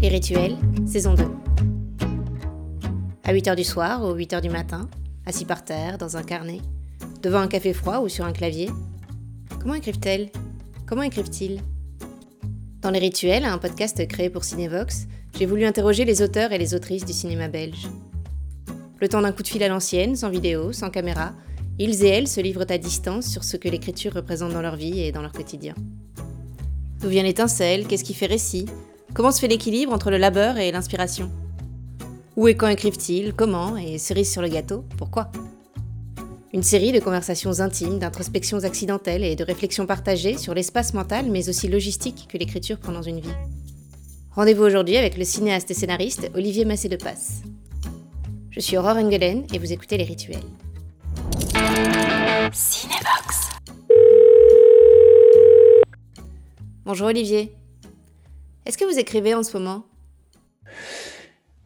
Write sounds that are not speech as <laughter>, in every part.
Les Rituels, saison 2. À 8h du soir ou 8h du matin, assis par terre, dans un carnet, devant un café froid ou sur un clavier. Comment écrivent-elles? Comment écrivent-ils? Dans Les Rituels, un podcast créé pour Cinevox, j'ai voulu interroger les auteurs et les autrices du cinéma belge. Le temps d'un coup de fil à l'ancienne, sans vidéo, sans caméra, ils et elles se livrent à distance sur ce que l'écriture représente dans leur vie et dans leur quotidien. D'où vient l'étincelle? Qu'est-ce qui fait récit? Comment se fait l'équilibre entre le labeur et l'inspiration? Où et quand écrivent-ils? Comment? Et cerise sur le gâteau? Pourquoi? Une série de conversations intimes, d'introspections accidentelles et de réflexions partagées sur l'espace mental mais aussi logistique que l'écriture prend dans une vie. Rendez-vous aujourd'hui avec le cinéaste et scénariste Olivier Massé de Passe. Je suis Aurore Engelen et vous écoutez Les Rituels. Cinébox. Bonjour Olivier. Est-ce que vous écrivez en ce moment?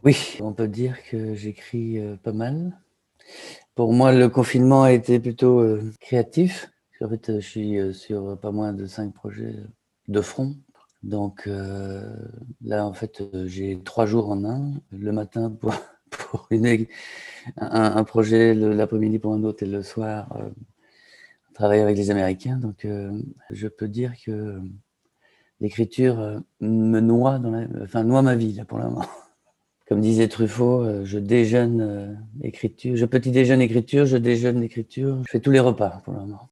Oui, on peut dire que j'écris euh, pas mal. Pour moi, le confinement a été plutôt euh, créatif. En fait, euh, je suis sur pas moins de cinq projets de front. Donc là, en fait, j'ai trois jours en un. Le matin pour, <laughs> un, projet, l'après-midi pour un autre et le soir, travailler avec les Américains. Donc je peux dire que l'écriture euh, me noie, dans la, enfin, noie ma vie là, pour le moment. <laughs> Comme disait Truffaut, euh, je déjeune euh, écriture, je petit déjeune écriture, je déjeune écriture, je fais tous les repas pour le moment.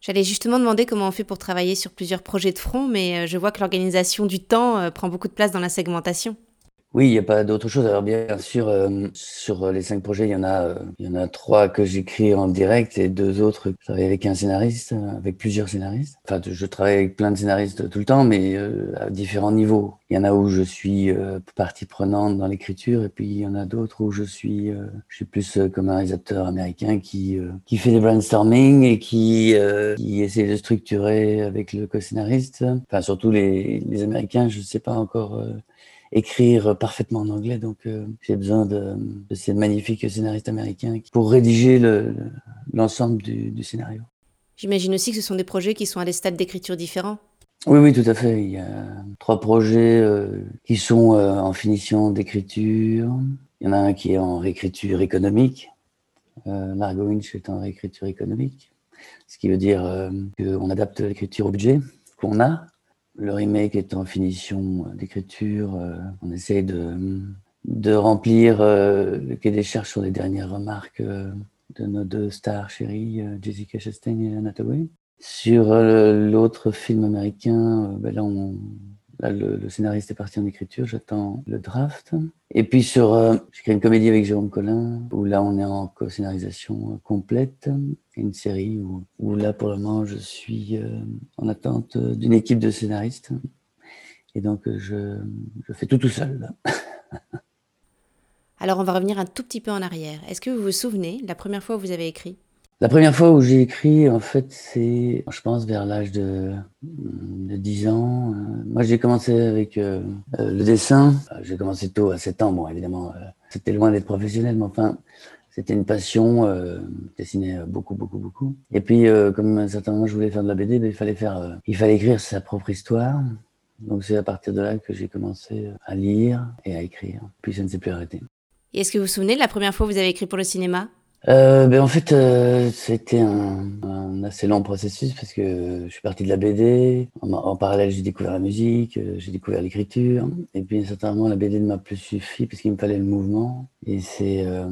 J'allais justement demander comment on fait pour travailler sur plusieurs projets de front, mais je vois que l'organisation du temps prend beaucoup de place dans la segmentation. Oui, il n'y a pas d'autre chose. Alors bien sûr, euh, sur les cinq projets, il y en a, euh, il y en a trois que j'écris en direct et deux autres. Je travaille avec un scénariste, euh, avec plusieurs scénaristes. Enfin, je travaille avec plein de scénaristes tout le temps, mais à différents niveaux. Il y en a où je suis partie prenante dans l'écriture, et puis il y en a d'autres où je suis, je suis plus comme un réalisateur américain qui qui fait des brainstorming et qui qui essaie de structurer avec le co-scénariste. Enfin, surtout les les Américains, je ne sais pas encore écrire parfaitement en anglais, donc euh, j'ai besoin de, de, ces magnifiques scénaristes américains pour rédiger l'ensemble du, scénario. J'imagine aussi que ce sont des projets qui sont à des stades d'écriture différents. Oui, oui, tout à fait. Il y a trois projets euh, qui sont euh, en finition d'écriture. Il y en a un qui est en réécriture économique. Euh, Margot Winch est en réécriture économique, ce qui veut dire qu'on adapte l'écriture au qu'on a le remake est en finition d'écriture. Euh, on essaie de, remplir euh, le quai des charges sur les dernières remarques euh, de nos deux stars chéries, Jessica Chastain et Anna. Sur l'autre film américain, ben là, on, le, scénariste est parti en écriture, j'attends le draft. Et puis sur, euh, j'écris une comédie avec Jérôme Collin, où là on est en co-scénarisation complète, une série où, là pour le moment je suis euh, en attente d'une équipe de scénaristes. Et donc je, je fais tout tout seul. <laughs> Alors on va revenir un tout petit peu en arrière. Est-ce que vous vous souvenez la première fois où vous avez écrit? La première fois où j'ai écrit, en fait, c'est, je pense, vers l'âge de, de 10 ans. Moi, j'ai commencé avec euh, euh, le dessin. J'ai commencé tôt, à 7 ans. Bon, évidemment, euh, c'était loin d'être professionnel, mais enfin, c'était une passion. Euh, dessiner beaucoup, beaucoup, beaucoup. Et puis, comme à un certain moment, je voulais faire de la BD, ben, il fallait faire, il fallait écrire sa propre histoire. Donc, c'est à partir de là que j'ai commencé à lire et à écrire. Puis, ça ne s'est plus arrêté. Et est-ce que vous vous souvenez de la première fois où vous avez écrit pour le cinéma? Euh, ben en fait, euh, c'était un, un, assez long processus parce que je suis parti de la BD. En, parallèle, j'ai découvert la musique, euh, j'ai découvert l'écriture. Et puis, à la BD ne m'a plus suffi parce qu'il me fallait le mouvement. Et c'est euh,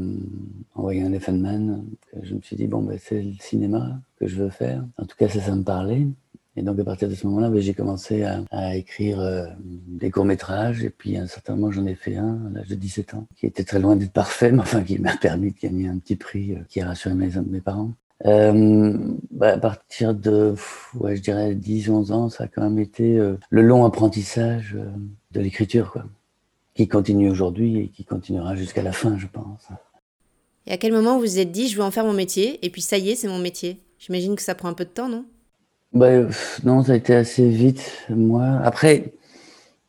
en voyant Elephant Man que je me suis dit, bon, ben, c'est le cinéma que je veux faire. En tout cas, ça, ça me parlait. Et donc à partir de ce moment-là, ben, j'ai commencé à, écrire euh, des courts-métrages. Et puis à un certain moment, j'en ai fait un à l'âge de 17 ans, qui était très loin d'être parfait, <laughs> mais enfin qui m'a permis de gagner un petit prix euh, qui a rassuré mes, mes parents. Euh, bah, à partir de, je dirais 10-11 ans, ça a quand même été le long apprentissage de l'écriture, quoi, qui continue aujourd'hui et qui continuera jusqu'à la fin, je pense. Et à quel moment vous vous êtes dit, je veux en faire mon métier, et puis ça y est, c'est mon métier? J'imagine que ça prend un peu de temps, non? Bah, non, ça a été assez vite, moi. Après,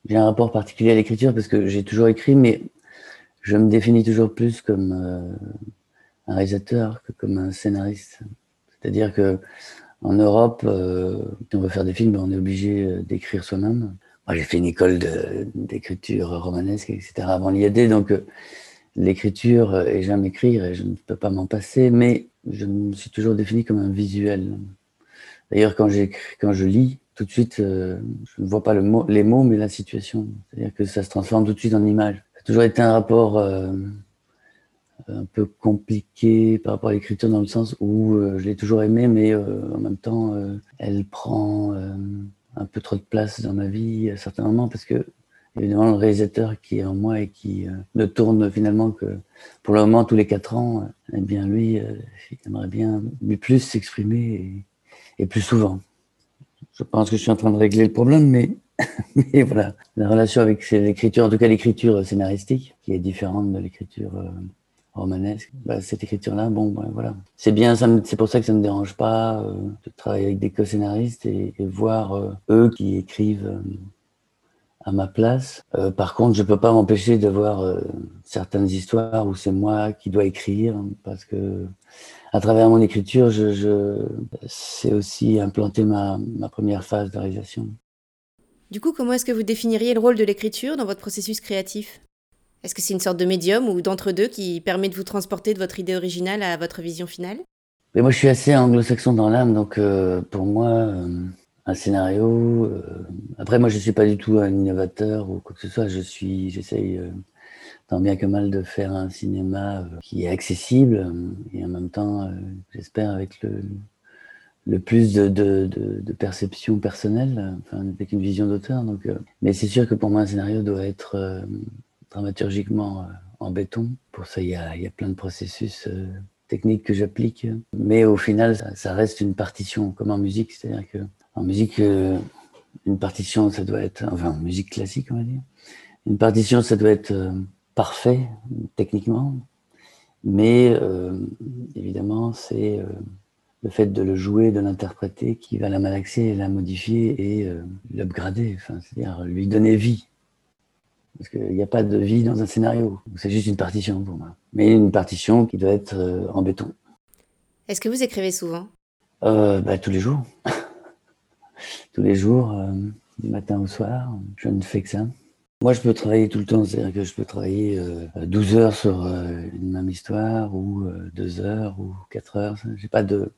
j'ai un rapport particulier à l'écriture parce que j'ai toujours écrit, mais je me définis toujours plus comme euh, un réalisateur que comme un scénariste. C'est-à-dire que en Europe, euh, on veut faire des films, on est obligé euh, d'écrire soi-même. j'ai fait une école d'écriture romanesque, etc. avant l'IAD, donc euh, l'écriture et j'aime écrire et je ne peux pas m'en passer, mais je me suis toujours défini comme un visuel. D'ailleurs, quand, quand je lis, tout de suite, euh, je ne vois pas les mots, mais la situation. C'est-à-dire que ça se transforme tout de suite en image. Ça a toujours été un rapport euh, un peu compliqué par rapport à l'écriture dans le sens où je l'ai toujours aimé, mais en même temps, elle prend un peu trop de place dans ma vie à certains moments parce que évidemment le réalisateur qui est en moi et qui euh, ne tourne finalement que pour le moment tous les quatre ans, euh, eh bien lui, euh, il aimerait bien plus s'exprimer plus souvent. Je pense que je suis en train de régler le problème, mais, <laughs> voilà, la relation avec l'écriture, en tout cas l'écriture scénaristique, qui est différente de l'écriture romanesque. Bah, cette écriture-là, bon, ben, voilà. C'est bien, c'est pour ça que ça ne me dérange pas euh, de travailler avec des co-scénaristes et, voir euh, eux qui écrivent euh, à ma place. par contre, je peux pas m'empêcher de voir certaines histoires où c'est moi qui dois écrire parce que à travers mon écriture, je, je c'est aussi implanter ma, ma première phase de réalisation. Du coup, comment est-ce que vous définiriez le rôle de l'écriture dans votre processus créatif? Est-ce que c'est une sorte de médium ou d'entre-deux qui permet de vous transporter de votre idée originale à votre vision finale? Mais Moi, je suis assez anglo-saxon dans l'âme, donc euh, pour moi, euh, un scénario. Euh, après, moi, je ne suis pas du tout un innovateur ou quoi que ce soit. Je suis, j'essaye tant bien que mal de faire un cinéma qui est accessible et en même temps, j'espère avec le, le plus de, de, de, perception personnelle, enfin, avec une vision d'auteur. Donc, mais c'est sûr que pour moi, un scénario doit être dramaturgiquement euh, en béton. Pour ça, il y a, plein de processus euh, techniques que j'applique. Mais au final, ça, reste une partition, comme en musique. C'est-à-dire que en musique, euh, une partition, ça doit être, enfin, en musique classique, on va dire. Une partition, ça doit être parfait techniquement, mais évidemment, c'est le fait de le jouer, de l'interpréter qui va la malaxer, la modifier et l'upgrader, enfin, c'est-à-dire lui donner vie. Parce qu'il n'y a pas de vie dans un scénario. C'est juste une partition pour moi. Mais une partition qui doit être euh, en béton. Est-ce que vous écrivez souvent? Euh, bah, Tous les jours. <laughs> tous les jours, euh, du matin au soir. Je ne fais que ça. Moi, je peux travailler tout le temps. C'est-à-dire que je peux travailler 12 heures sur une même histoire, ou 2 heures, ou 4 heures. J'ai pas de,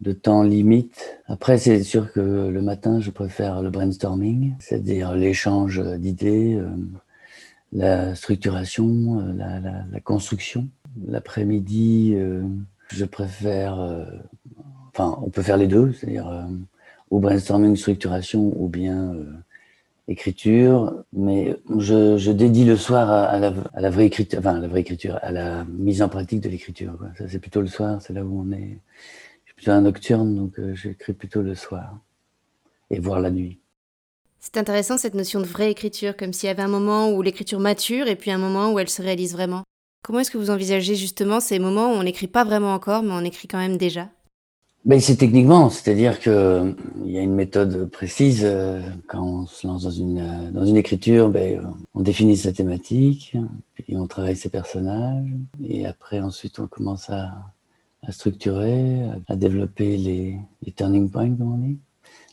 de temps limite. Après, c'est sûr que le matin, je préfère le brainstorming, c'est-à-dire l'échange d'idées, euh, la structuration, euh, la, construction. L'après-midi, euh, je préfère, enfin, on peut faire les deux, c'est-à-dire au brainstorming, structuration ou bien écriture, mais je, je, dédie le soir à, la, vraie écriture, enfin, la vraie écriture, à la mise en pratique de l'écriture. Ça, c'est plutôt le soir, c'est là où on est plutôt un nocturne, donc euh, j'écris plutôt le soir et voir la nuit. C'est intéressant cette notion de vraie écriture, comme s'il y avait un moment où l'écriture mature et puis un moment où elle se réalise vraiment. Comment est-ce que vous envisagez justement ces moments où on n'écrit pas vraiment encore, mais on écrit quand même déjà? Ben, C'est techniquement, c'est-à-dire qu'il euh, y a une méthode précise. Euh, quand on se lance dans une, dans une écriture, ben, on définit sa thématique, puis on travaille ses personnages, et après ensuite on commence à, à structurer, à développer les, les turning points, comme on dit,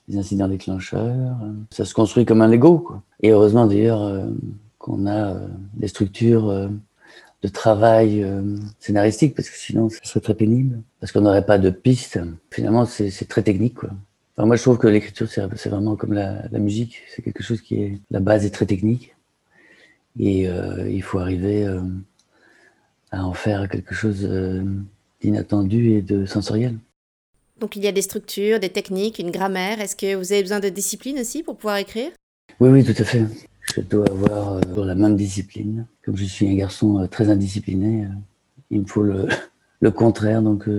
les incidents déclencheurs. Ça se construit comme un Lego. Quoi. Et heureusement d'ailleurs euh, qu'on a euh, des structures euh, de travail scénaristique, parce que sinon ce serait très pénible, parce qu'on n'aurait pas de piste. Finalement, c'est très technique. Quoi. Enfin, moi, je trouve que l'écriture, c'est vraiment comme la, la musique. C'est quelque chose qui est... La base est très technique. Et il faut arriver à en faire quelque chose inattendu et de sensoriel. Donc il y a des structures, des techniques, une grammaire. Est-ce que vous avez besoin de discipline aussi pour pouvoir écrire? Oui, oui, tout à fait. Je dois avoir euh, la même discipline. Comme je suis un garçon euh, très indiscipliné, euh, il me faut le, <laughs> le contraire. Donc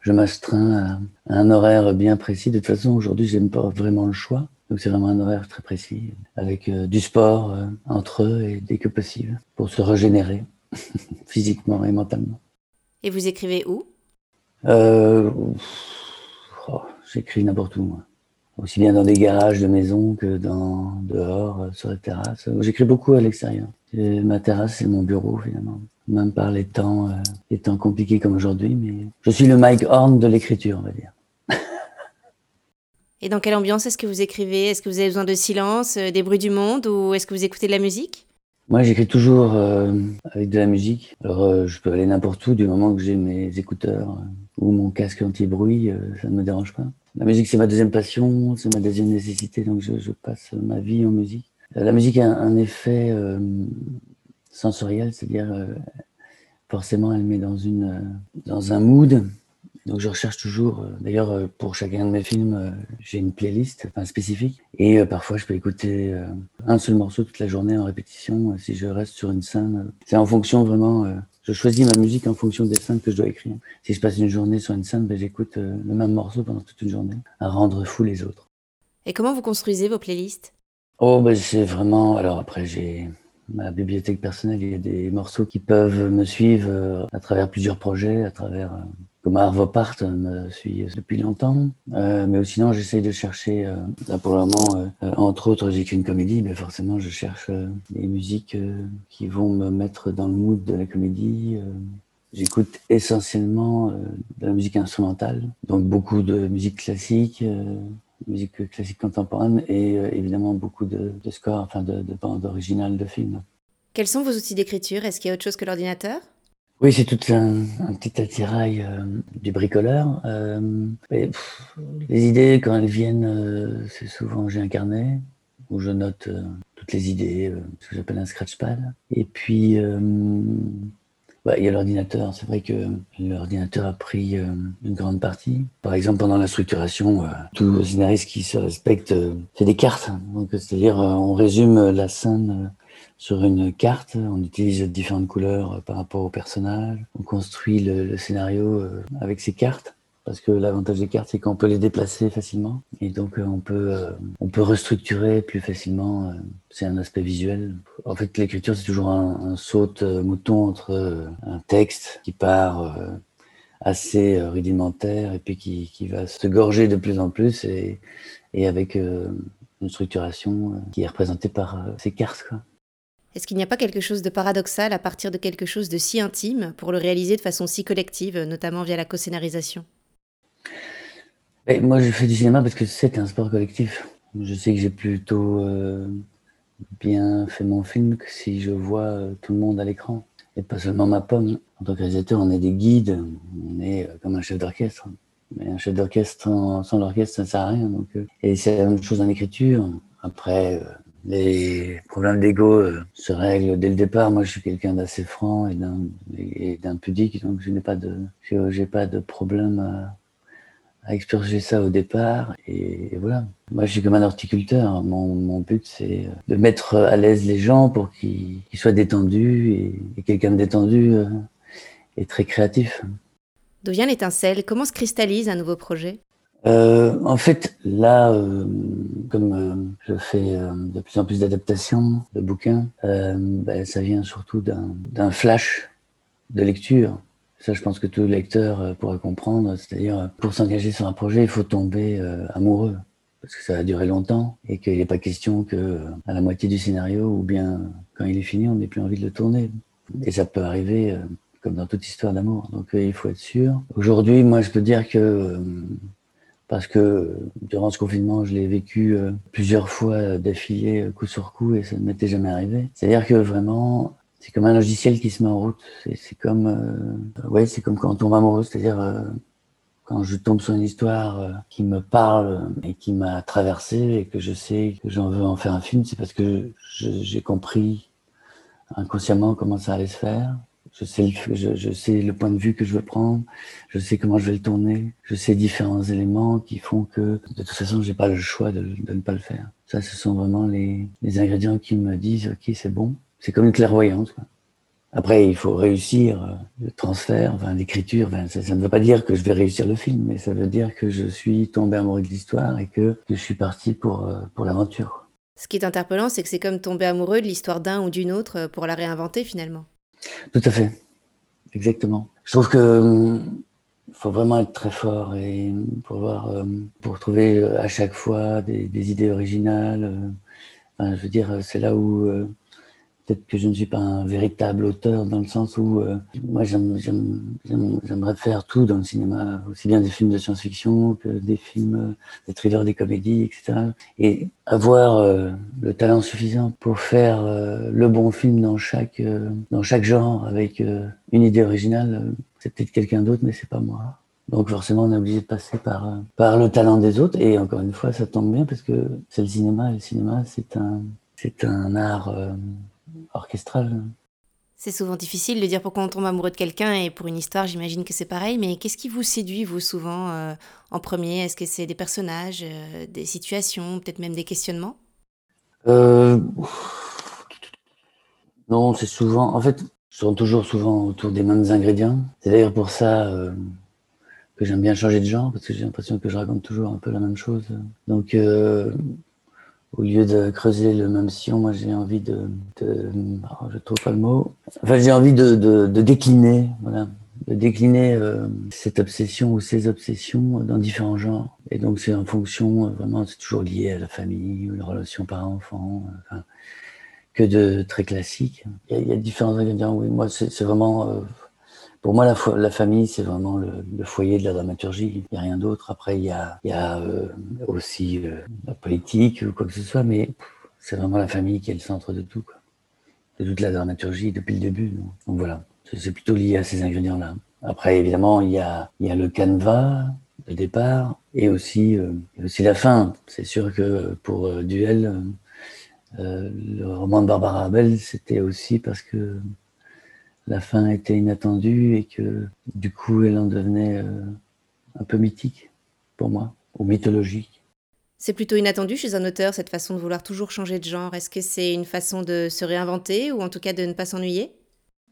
je m'astreins à, un horaire bien précis. De toute façon, aujourd'hui, je n'aime pas vraiment le choix. Donc c'est vraiment un horaire très précis, avec du sport entre eux et dès que possible, pour se régénérer <laughs> physiquement et mentalement. Et vous écrivez où? Euh, oh, J'écris n'importe où, moi. Aussi bien dans des garages de maison que dans dehors, euh, sur la terrasse. J'écris beaucoup à l'extérieur. Ma terrasse, c'est mon bureau, finalement. Même par les temps, euh, les temps compliqués comme aujourd'hui, mais je suis le Mike Horn de l'écriture, on va dire. Et dans quelle ambiance est-ce que vous écrivez? Est-ce que vous avez besoin de silence, euh, des bruits du monde ou est-ce que vous écoutez de la musique? Moi, j'écris toujours euh, avec de la musique. Alors, euh, je peux aller n'importe où du moment que j'ai mes écouteurs ou mon casque anti-bruit, ça ne me dérange pas. La musique, c'est ma deuxième passion, c'est ma deuxième nécessité, donc je, passe ma vie en musique. La musique a un, effet sensoriel, c'est-à-dire forcément, elle met dans, une, dans un mood donc je recherche toujours, euh, d'ailleurs euh, pour chacun de mes films, euh, j'ai une playlist enfin, spécifique. Et parfois je peux écouter un seul morceau toute la journée en répétition si je reste sur une scène. C'est en fonction vraiment, je choisis ma musique en fonction des scènes que je dois écrire. Si je passe une journée sur une scène, ben, j'écoute le même morceau pendant toute une journée, à rendre fou les autres. Et comment vous construisez vos playlists? Oh ben c'est vraiment, alors après j'ai ma bibliothèque personnelle, il y a des morceaux qui peuvent me suivre à travers plusieurs projets, à travers comme Arvo Part me suit depuis longtemps. Euh, mais sinon, j'essaye de chercher, euh, pour le moment, euh, entre autres, j'ai qu'une comédie, mais forcément, je cherche des musiques qui vont me mettre dans le mood de la comédie. J'écoute essentiellement de la musique instrumentale, donc beaucoup de musique classique, musique classique contemporaine et évidemment beaucoup de, de scores, enfin de, de bandes originales de films. Quels sont vos outils d'écriture? Est-ce qu'il y a autre chose que l'ordinateur? Oui, c'est tout un, petit attirail euh, du bricoleur. Euh, les idées, quand elles viennent, euh, c'est souvent j'ai un carnet où je note euh, toutes les idées, ce que j'appelle un scratchpad. Et puis, bah, il y a l'ordinateur. C'est vrai que l'ordinateur a pris une grande partie. Par exemple, pendant la structuration, tout scénariste qui se respecte fait des cartes. C'est-à-dire, on résume la scène sur une carte. On utilise différentes couleurs euh, par rapport au personnage. On construit le, scénario euh, avec ces cartes. Parce que l'avantage des cartes, c'est qu'on peut les déplacer facilement. Et donc, euh, on peut, on peut restructurer plus facilement. C'est un aspect visuel. En fait, l'écriture, c'est toujours un, un saute-mouton entre un texte qui part assez rudimentaire et puis qui, qui va se gorger de plus en plus et, et avec une structuration qui est représentée par ces cartes. Quoi. Est-ce qu'il n'y a pas quelque chose de paradoxal à partir de quelque chose de si intime pour le réaliser de façon si collective, notamment via la co-scénarisation? Moi, je fais du cinéma parce que c'est un sport collectif. Je sais que j'ai plutôt euh, bien fait mon film que si je vois euh, tout le monde à l'écran. Et pas seulement ma pomme. En tant que réalisateur, on est des guides, on est euh, comme un chef d'orchestre. Mais un chef d'orchestre sans, l'orchestre, ça ne sert à rien. Et c'est la même chose en écriture. Après, les problèmes d'ego euh, se règlent dès le départ. Moi, je suis quelqu'un d'assez franc et d'un pudique, donc je n'ai pas de, j'ai pas de problème à, à, expurger ça au départ. Et, voilà. Moi, je suis comme un horticulteur. Mon, mon but, c'est de mettre à l'aise les gens pour qu'ils soient détendus. Et, et quelqu'un de détendu euh, est très créatif. D'où vient l'étincelle Comment se cristallise un nouveau projet? Euh, en fait, là, euh, comme euh, je fais euh, de plus en plus d'adaptations de bouquins, ben, ça vient surtout d'un flash de lecture. Ça, je pense que tout lecteur pourrait comprendre. C'est-à-dire, pour s'engager sur un projet, il faut tomber amoureux. Parce que ça va durer longtemps et qu'il n'est pas question que à la moitié du scénario ou bien quand il est fini, on n'ait plus envie de le tourner. Et ça peut arriver comme dans toute histoire d'amour. Donc il faut être sûr. Aujourd'hui, moi, je peux dire que parce que durant ce confinement, je l'ai vécu euh, plusieurs fois d'affilée, euh, coup sur coup, et ça ne m'était jamais arrivé. C'est-à-dire que vraiment, c'est comme un logiciel qui se met en route. C'est comme, euh, ouais, c'est comme quand on tombe amoureux, c'est-à-dire quand je tombe sur une histoire qui me parle et qui m'a traversé et que je sais que j'en veux en faire un film, c'est parce que j'ai compris inconsciemment comment ça allait se faire je sais, le, point de vue que je veux prendre, je sais comment je vais le tourner, je sais différents éléments qui font que de toute façon, j'ai pas le choix de, ne pas le faire. Ça, ce sont vraiment les, les ingrédients qui me disent, ok, c'est bon. C'est comme une clairvoyance. Après, il faut réussir euh, le transfert, l'écriture. Ça, ne veut pas dire que je vais réussir le film, mais ça veut dire que je suis tombé amoureux de l'histoire et que, que, je suis parti pour, euh, pour l'aventure. Ce qui est interpellant, c'est que c'est comme tomber amoureux de l'histoire d'un ou d'une autre pour la réinventer finalement. Tout à fait, exactement. Je trouve que hum, faut vraiment être très fort et pour hum, pour trouver euh, à chaque fois des, idées originales. Euh, je veux dire, c'est là où euh, peut-être que je ne suis pas un véritable auteur dans le sens où euh, moi j'aimerais faire tout dans le cinéma, aussi bien des films de science-fiction que des films, euh, des thrillers, des comédies, etc. Et avoir euh, le talent suffisant pour faire le bon film dans chaque dans chaque genre avec une idée originale, c'est peut-être quelqu'un d'autre, mais c'est pas moi. Donc forcément, on est obligé de passer par, par le talent des autres. Et encore une fois, ça tombe bien parce que c'est le cinéma. Le cinéma, c'est un, c'est un art orchestral. C'est souvent difficile de dire pourquoi on tombe amoureux de quelqu'un et pour une histoire, j'imagine que c'est pareil. Mais qu'est-ce qui vous séduit, vous, souvent euh, en premier? Est-ce que c'est des personnages, euh, des situations, peut-être même des questionnements? Euh, Non, c'est souvent. En fait, ce sont toujours souvent autour des mêmes ingrédients. C'est d'ailleurs pour ça que j'aime bien changer de genre, parce que j'ai l'impression que je raconte toujours un peu la même chose. Donc, au lieu de creuser le même sillon, moi j'ai envie de, de oh, je trouve pas le mot. Enfin, j'ai envie de, de, de, décliner, voilà, de décliner euh, cette obsession ou ces obsessions dans différents genres. Et donc c'est en fonction, euh, vraiment, c'est toujours lié à la famille ou la relation parent-enfant, euh, enfin, que de très classique. Il y a, différents ingrédients. Oui, moi c'est vraiment pour moi, la, famille, c'est vraiment le, le, foyer de la dramaturgie. Il n'y a rien d'autre. Après, il y a, euh, aussi euh, la politique ou quoi que ce soit, mais c'est vraiment la famille qui est le centre de tout, quoi. de toute la dramaturgie depuis le début. Donc, voilà, c'est plutôt lié à ces ingrédients-là. Après, évidemment, il y a, le canevas de départ et aussi, euh, aussi la fin. C'est sûr que pour Duel, le roman de Barbara Abel, c'était aussi parce que la fin était inattendue et que du coup elle en devenait euh, un peu mythique pour moi, ou mythologique. C'est plutôt inattendu chez un auteur cette façon de vouloir toujours changer de genre. Est-ce que c'est une façon de se réinventer ou en tout cas de ne pas s'ennuyer?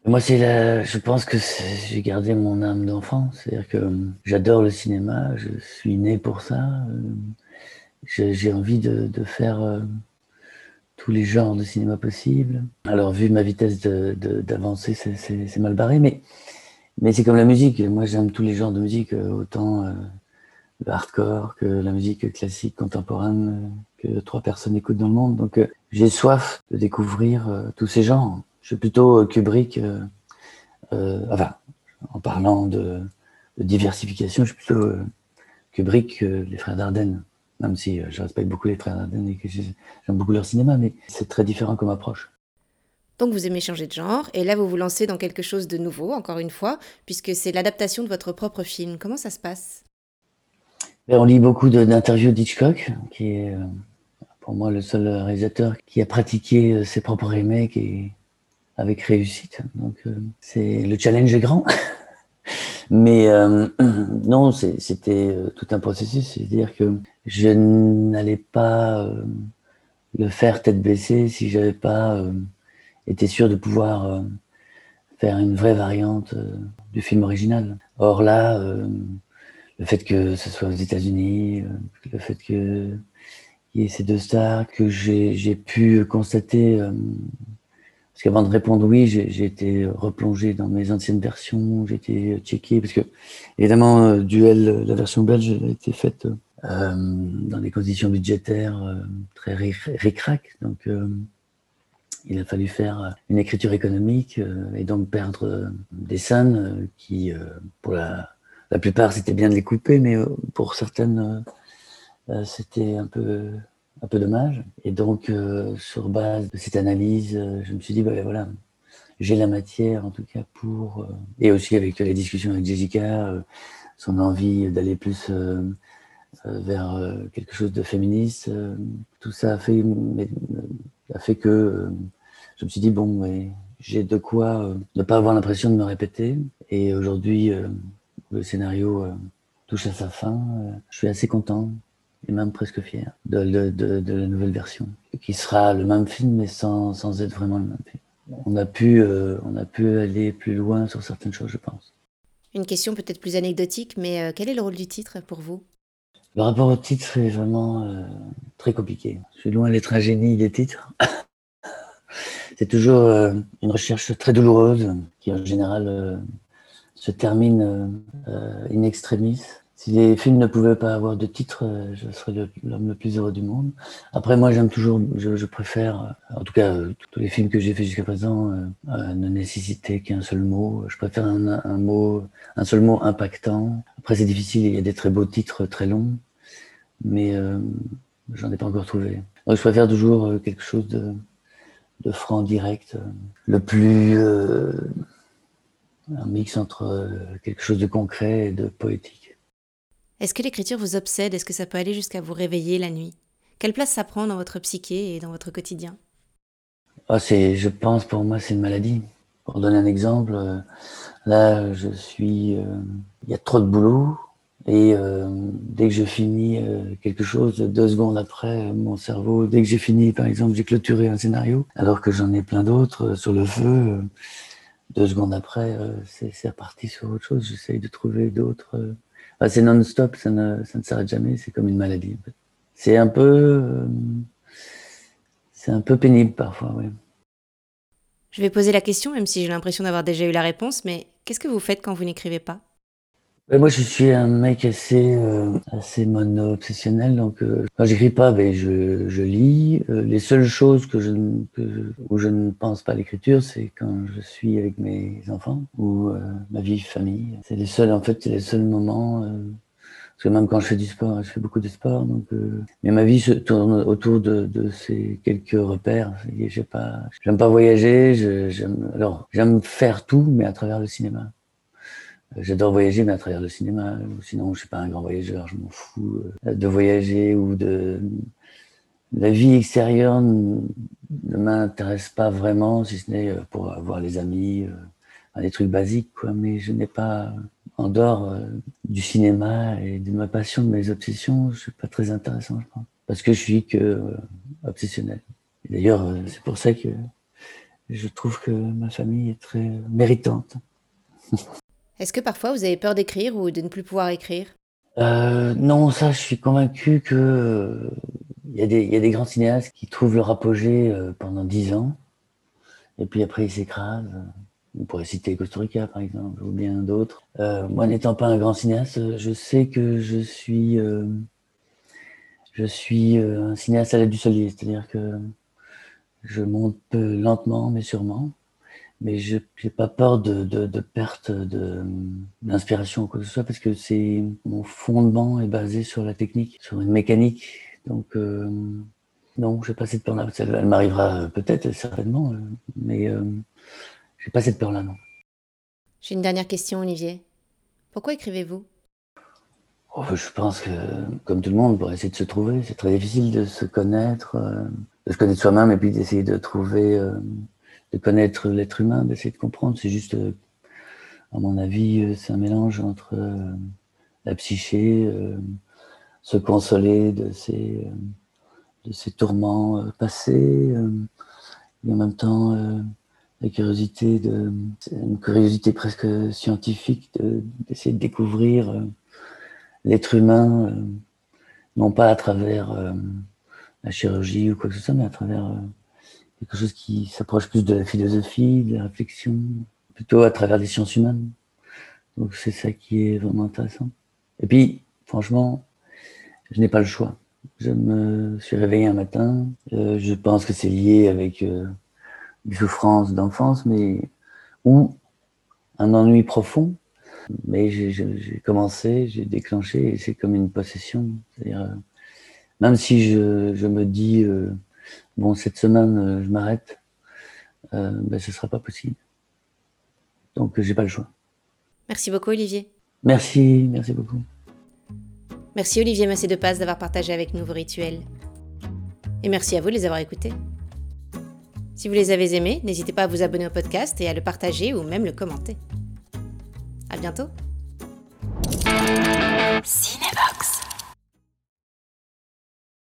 Moi, c'est la... je pense que j'ai gardé mon âme d'enfant. C'est-à-dire que euh, j'adore le cinéma, je suis né pour ça. Euh, j'ai envie de, de faire tous les genres de cinéma possibles. Alors, vu ma vitesse de, c'est mal barré, mais, mais c'est comme la musique. Moi, j'aime tous les genres de musique, euh, autant euh, le hardcore que la musique classique contemporaine euh, que trois personnes écoutent dans le monde. Donc, j'ai soif de découvrir tous ces genres. Je suis plutôt Kubrick, enfin, en parlant de, diversification, je suis plutôt Kubrick les frères Dardenne même si euh, je respecte beaucoup les Dardenne et que j'aime beaucoup leur cinéma, mais c'est très différent comme approche. Donc vous aimez changer de genre, et là vous vous lancez dans quelque chose de nouveau, encore une fois, puisque c'est l'adaptation de votre propre film. Comment ça se passe? Ben, On lit beaucoup d'interviews d'Hitchcock, qui est euh, pour moi le seul réalisateur qui a pratiqué euh, ses propres remakes et avec réussite. Donc c'est le challenge est grand. <laughs> Mais euh, <clears throat> non, c'était euh, tout un processus. C'est-à-dire que je n'allais pas euh, le faire tête baissée si j'avais pas été sûr de pouvoir faire une vraie variante du film original. Or là, le fait que ce soit aux États-Unis, le fait que il y ait ces deux stars, que j'ai pu constater parce qu'avant de répondre oui, j'ai été replongé dans mes anciennes versions, j'ai été checké, parce que évidemment, euh, Duel, la version belge, a été faite euh, dans des conditions budgétaires euh, très ric-rac. Donc, euh, il a fallu faire une écriture économique et donc perdre des scènes qui, pour la, la plupart, c'était bien de les couper, mais pour certaines, c'était un peu un peu dommage. Et donc, euh, sur base de cette analyse, euh, je me suis dit, bah, voilà, j'ai la matière en tout cas pour... Euh, et aussi avec les discussions avec Jessica, son envie d'aller plus vers quelque chose de féministe, tout ça a fait, a fait que je me suis dit, bon, j'ai de quoi ne pas avoir l'impression de me répéter. Et aujourd'hui, le scénario touche à sa fin. je suis assez content et même presque fier de, de, de, de, la nouvelle version, qui sera le même film mais sans, sans être vraiment le même film. On a, pu, euh, on a pu aller plus loin sur certaines choses, je pense. Une question peut-être plus anecdotique, mais euh, quel est le rôle du titre pour vous? Le rapport au titre est vraiment euh, très compliqué. Je suis loin d'être un génie des titres. <laughs> C'est toujours euh, une recherche très douloureuse qui en général se termine in extremis Si les films ne pouvaient pas avoir de titre, euh, je serais l'homme le plus heureux du monde. Après, moi, j'aime toujours, je, préfère, en tout cas, tous les films que j'ai fait jusqu'à présent ne nécessitaient qu'un seul mot. Je préfère un, mot, un seul mot impactant. Après, c'est difficile, il y a des très beaux titres très longs, mais j'en ai pas encore trouvé. Donc, je préfère toujours quelque chose de, franc direct, le plus un mix entre euh, quelque chose de concret et de poétique. Est-ce que l'écriture vous obsède? Est-ce que ça peut aller jusqu'à vous réveiller la nuit? Quelle place ça prend dans votre psyché et dans votre quotidien? Ah, c'est, Je pense pour moi c'est une maladie. Pour donner un exemple, euh, là je suis... Euh, il y a trop de boulot et dès que je finis quelque chose, deux secondes après, mon cerveau, dès que j'ai fini par exemple, j'ai clôturé un scénario alors que j'en ai plein d'autres sur le feu deux secondes après, euh, c'est reparti sur autre chose. J'essaye de trouver d'autres. C'est non-stop, ça ne, ça ne s'arrête jamais. C'est comme une maladie. C'est un peu, euh, c'est un peu pénible parfois, oui. Je vais poser la question, même si j'ai l'impression d'avoir déjà eu la réponse. Mais qu'est-ce que vous faites quand vous n'écrivez pas? Moi, je suis un mec assez, euh, assez mono-obsessionnel. Donc, euh, quand j'écris pas, ben, je, je lis. Euh, les seules choses que je, que, où je ne pense pas à l'écriture, c'est quand je suis avec mes enfants ou euh, ma vie famille. C'est les seuls, en fait, c'est les seuls moments. parce que même quand je fais du sport, je fais beaucoup de sport. Donc, mais ma vie se tourne autour de, de ces quelques repères. J'ai pas, j'aime pas voyager. J'aime, alors, j'aime faire tout, mais à travers le cinéma. J'adore voyager, mais à travers le cinéma. Sinon, je suis pas un grand voyageur, je m'en fous euh, de voyager ou de. La vie extérieure ne m'intéresse pas vraiment, si ce n'est euh, pour avoir les amis, euh, des trucs basiques, quoi. Mais je n'ai pas, en dehors du cinéma et de ma passion, de mes obsessions, je suis pas très intéressant, je pense. Parce que je suis que obsessionnel. D'ailleurs, c'est pour ça que je trouve que ma famille est très méritante. Est-ce que parfois vous avez peur d'écrire ou de ne plus pouvoir écrire? Euh, Non, ça, je suis convaincu que euh, il y, y, a des grands cinéastes qui trouvent leur apogée euh, pendant dix ans, et puis après ils s'écrasent. On pourrait citer Costa Rica, par exemple, ou bien d'autres. Euh, moi, n'étant pas un grand cinéaste, je sais que je suis, je suis un cinéaste à l'aide du solier, c'est-à-dire que je monte lentement, mais sûrement mais je n'ai pas peur de, de, de perte d'inspiration ou quoi que ce soit parce que c'est mon fondement est basé sur la technique, sur une mécanique. Donc euh, non, j'ai pas cette peur-là. Elle, m'arrivera peut-être, certainement, euh, mais euh, j'ai pas cette peur-là, non. J'ai une dernière question, Olivier. Pourquoi écrivez-vous? Oh, Je pense que, comme tout le monde, pour essayer de se trouver, c'est très difficile de se connaître, euh, de se connaître soi-même et puis d'essayer de trouver euh, de connaître l'être humain, d'essayer de comprendre. C'est juste, euh, à mon avis, euh, c'est un mélange entre euh, la psyché, se consoler de ses, de ses tourments passés, et en même temps la curiosité de une curiosité presque scientifique d'essayer de, découvrir l'être humain non pas à travers la chirurgie ou quoi que ce soit mais à travers quelque chose qui s'approche plus de la philosophie, de la réflexion, plutôt à travers les sciences humaines. Donc c'est ça qui est vraiment intéressant. Et puis, franchement, je n'ai pas le choix. Je me suis réveillé un matin. Euh, je pense que c'est lié avec euh, une souffrance d'enfance, mais ou un ennui profond. Mais j'ai commencé, j'ai déclenché, et c'est comme une possession. C'est-à-dire, euh, même si je, je me dis euh, bon, cette semaine, euh, je m'arrête, euh, ben, ce ne sera pas possible. Donc, j'ai pas le choix. Merci beaucoup, Olivier. Merci, merci beaucoup. Merci, Olivier Massé de Paz, d'avoir partagé avec nous vos rituels. Et merci à vous de les avoir écoutés. Si vous les avez aimés, n'hésitez pas à vous abonner au podcast et à le partager ou même le commenter. À bientôt.